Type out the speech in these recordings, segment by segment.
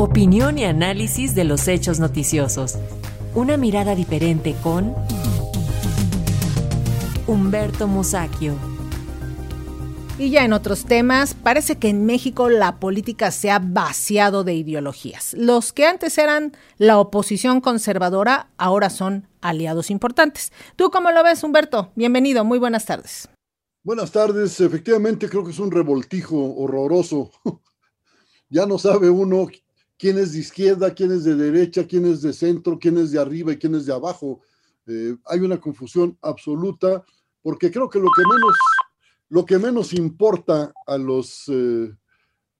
Opinión y análisis de los hechos noticiosos. Una mirada diferente con Humberto Musacchio. Y ya en otros temas, parece que en México la política se ha vaciado de ideologías. Los que antes eran la oposición conservadora ahora son aliados importantes. ¿Tú cómo lo ves, Humberto? Bienvenido, muy buenas tardes. Buenas tardes, efectivamente creo que es un revoltijo horroroso. ya no sabe uno quién es de izquierda, quién es de derecha, quién es de centro, quién es de arriba y quién es de abajo. Eh, hay una confusión absoluta porque creo que lo que menos, lo que menos importa a los, eh,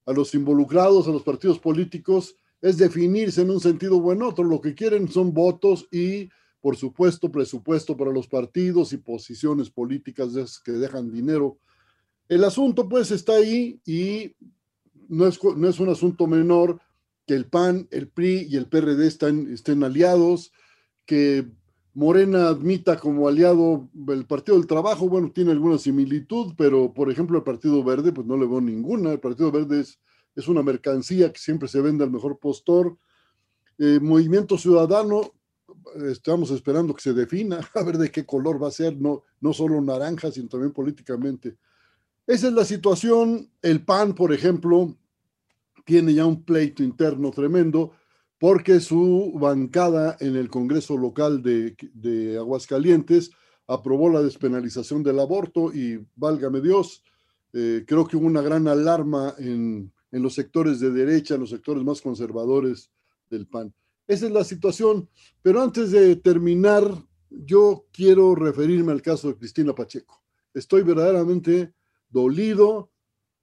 a los involucrados, a los partidos políticos, es definirse en un sentido o en otro. Lo que quieren son votos y, por supuesto, presupuesto para los partidos y posiciones políticas que dejan dinero. El asunto, pues, está ahí y no es, no es un asunto menor que el PAN, el PRI y el PRD están, estén aliados, que Morena admita como aliado el Partido del Trabajo, bueno, tiene alguna similitud, pero por ejemplo el Partido Verde, pues no le veo ninguna. El Partido Verde es, es una mercancía que siempre se vende al mejor postor. Eh, Movimiento Ciudadano, estamos esperando que se defina, a ver de qué color va a ser, no, no solo naranja, sino también políticamente. Esa es la situación. El PAN, por ejemplo, tiene ya un pleito interno tremendo porque su bancada en el Congreso local de, Aguascalientes aprobó la despenalización del aborto y válgame Dios, eh, creo que hubo una gran alarma en, en los sectores de derecha, en los sectores más conservadores del PAN. Esa es la situación, pero antes de terminar, yo quiero referirme al caso de Cristina Pacheco. Estoy verdaderamente dolido,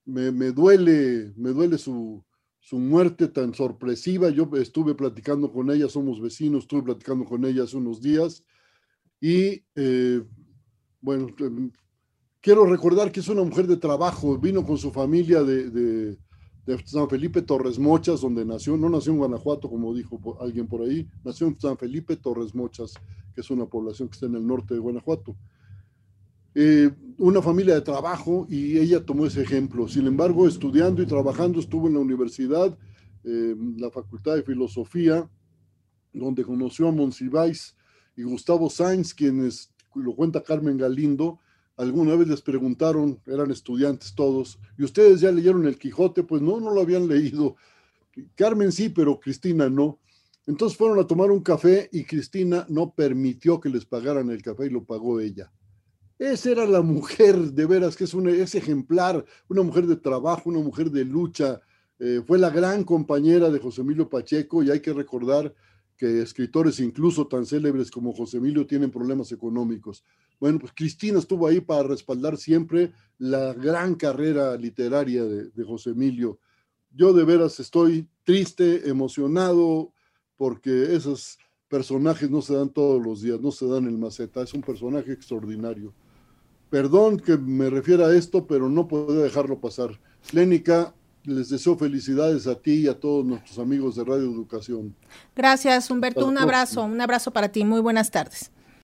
me, me duele, me duele su, su muerte tan sorpresiva. Yo estuve platicando con ella, somos vecinos, estuve platicando con ella hace unos días y eh, bueno, quiero recordar que es una mujer de trabajo, vino con su familia de, San Felipe Torres Mochas, donde nació, no nació en Guanajuato, como dijo alguien por ahí, nació en San Felipe Torres Mochas, que es una población que está en el norte de Guanajuato. Eh, una familia de trabajo y ella tomó ese ejemplo. Sin embargo, estudiando y trabajando, estuvo en la universidad, eh, la Facultad de Filosofía, donde conoció a Monsiváis y Gustavo Sainz, quienes, lo cuenta Carmen Galindo, alguna vez les preguntaron, eran estudiantes todos, ¿y ustedes ya leyeron el Quijote? Pues no, no lo habían leído. Carmen sí, pero Cristina no. Entonces fueron a tomar un café y Cristina no permitió que les pagaran el café y lo pagó ella. Esa era la mujer, de veras, que es, una, es ejemplar, una mujer de trabajo, una mujer de lucha. Eh, fue la gran compañera de José Emilio Pacheco y hay que recordar que escritores incluso tan célebres como José Emilio tienen problemas económicos. Bueno, pues Cristina estuvo ahí para respaldar siempre la gran carrera literaria de, José Emilio. Yo de veras estoy triste, emocionado, porque esos personajes no se dan todos los días, no se dan el maceta, es un personaje extraordinario. Perdón que me refiera a esto, pero no puedo dejarlo pasar. Lénica, les deseo felicidades a ti y a todos nuestros amigos de Radio Educación. Gracias, Humberto. Un abrazo, un abrazo para ti. Muy buenas tardes.